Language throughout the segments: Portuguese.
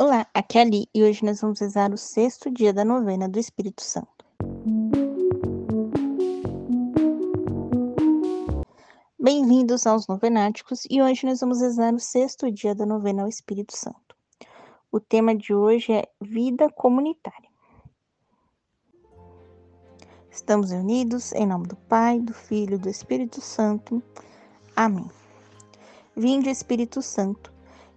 Olá, aqui é Ali e hoje nós vamos rezar o sexto dia da novena do Espírito Santo. Bem-vindos aos Novenáticos e hoje nós vamos rezar o sexto dia da novena ao Espírito Santo. O tema de hoje é vida comunitária. Estamos reunidos em nome do Pai, do Filho e do Espírito Santo. Amém. Vinde, Espírito Santo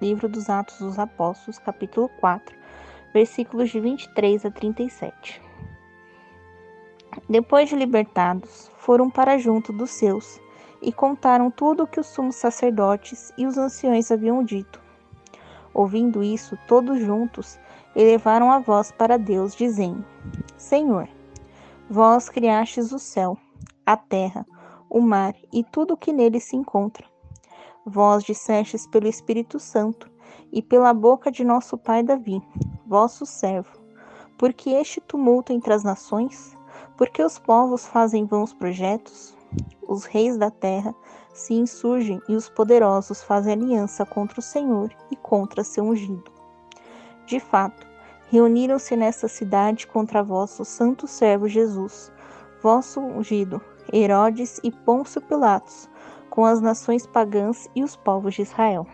Livro dos Atos dos Apóstolos, capítulo 4, versículos de 23 a 37. Depois de libertados, foram para junto dos seus e contaram tudo o que os sumos sacerdotes e os anciões haviam dito. Ouvindo isso, todos juntos elevaram a voz para Deus, dizendo: Senhor, vós criastes o céu, a terra, o mar e tudo o que nele se encontra Vós dissestes pelo Espírito Santo e pela boca de nosso pai Davi, vosso servo, porque este tumulto entre as nações, porque os povos fazem vãos projetos, os reis da terra se insurgem e os poderosos fazem aliança contra o Senhor e contra seu ungido. De fato, reuniram-se nesta cidade contra vosso santo servo Jesus, vosso ungido, Herodes e Pôncio Pilatos, com as nações pagãs e os povos de Israel,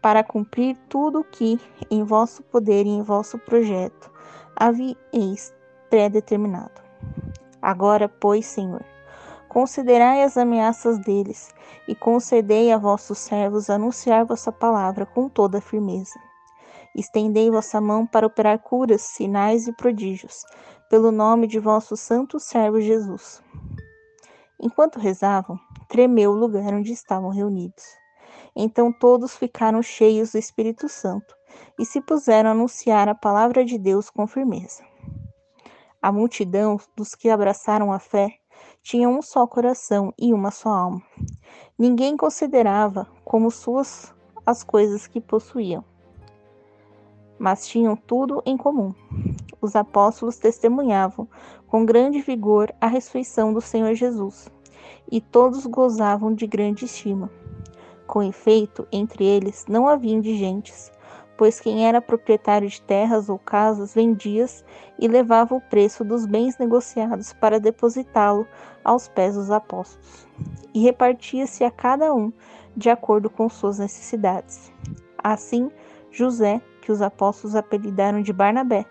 para cumprir tudo o que em vosso poder e em vosso projeto havíeis predeterminado. Agora, pois, Senhor, considerai as ameaças deles e concedei a vossos servos anunciar vossa palavra com toda firmeza. Estendei vossa mão para operar curas, sinais e prodígios, pelo nome de vosso santo servo Jesus Enquanto rezavam, tremeu o lugar onde estavam reunidos. Então todos ficaram cheios do Espírito Santo e se puseram a anunciar a palavra de Deus com firmeza. A multidão dos que abraçaram a fé tinha um só coração e uma só alma. Ninguém considerava como suas as coisas que possuíam, mas tinham tudo em comum. Os apóstolos testemunhavam com grande vigor a ressurreição do Senhor Jesus e todos gozavam de grande estima. Com efeito, entre eles não havia indigentes, pois quem era proprietário de terras ou casas vendia e levava o preço dos bens negociados para depositá-lo aos pés dos apóstolos, e repartia-se a cada um de acordo com suas necessidades. Assim, José, que os apóstolos apelidaram de Barnabé,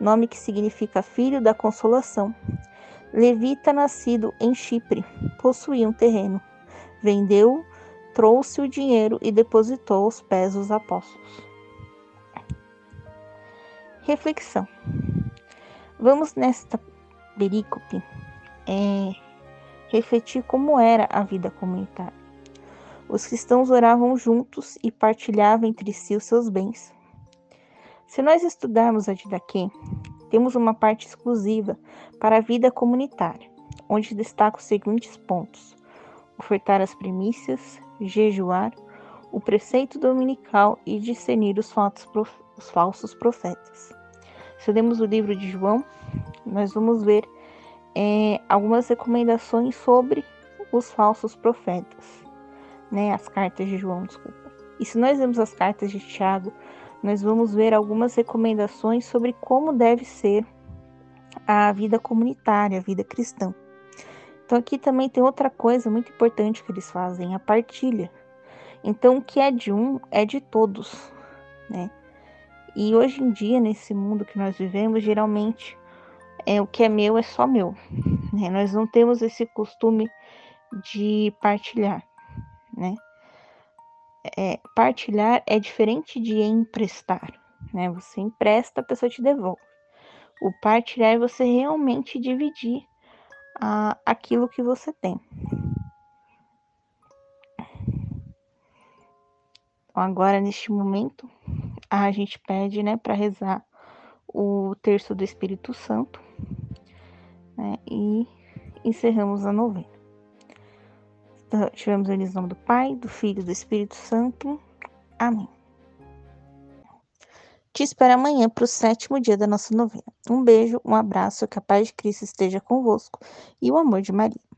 nome que significa filho da consolação, Levita, nascido em Chipre, possuía um terreno. Vendeu, trouxe o dinheiro e depositou aos pés dos apóstolos. Reflexão. Vamos nesta perícope é, refletir como era a vida comunitária. Os cristãos oravam juntos e partilhavam entre si os seus bens. Se nós estudarmos a Didaquê, temos uma parte exclusiva para a vida comunitária, onde destaca os seguintes pontos: ofertar as primícias, jejuar, o preceito dominical e discernir os, os falsos profetas. Se lemos o livro de João, nós vamos ver é, algumas recomendações sobre os falsos profetas, né? As cartas de João, desculpa. E se nós vemos as cartas de Tiago, nós vamos ver algumas recomendações sobre como deve ser a vida comunitária, a vida cristã. Então aqui também tem outra coisa muito importante que eles fazem, a partilha. Então o que é de um é de todos, né? E hoje em dia nesse mundo que nós vivemos, geralmente é o que é meu é só meu. Né? Nós não temos esse costume de partilhar, né? É, partilhar é diferente de emprestar, né? Você empresta, a pessoa te devolve. O partilhar é você realmente dividir ah, aquilo que você tem. Então, agora, neste momento, a gente pede, né, para rezar o terço do Espírito Santo, né, e encerramos a novena. Tivemos o nome do Pai, do Filho e do Espírito Santo. Amém. Te espero amanhã para o sétimo dia da nossa novena. Um beijo, um abraço, que a paz de Cristo esteja convosco e o amor de Maria.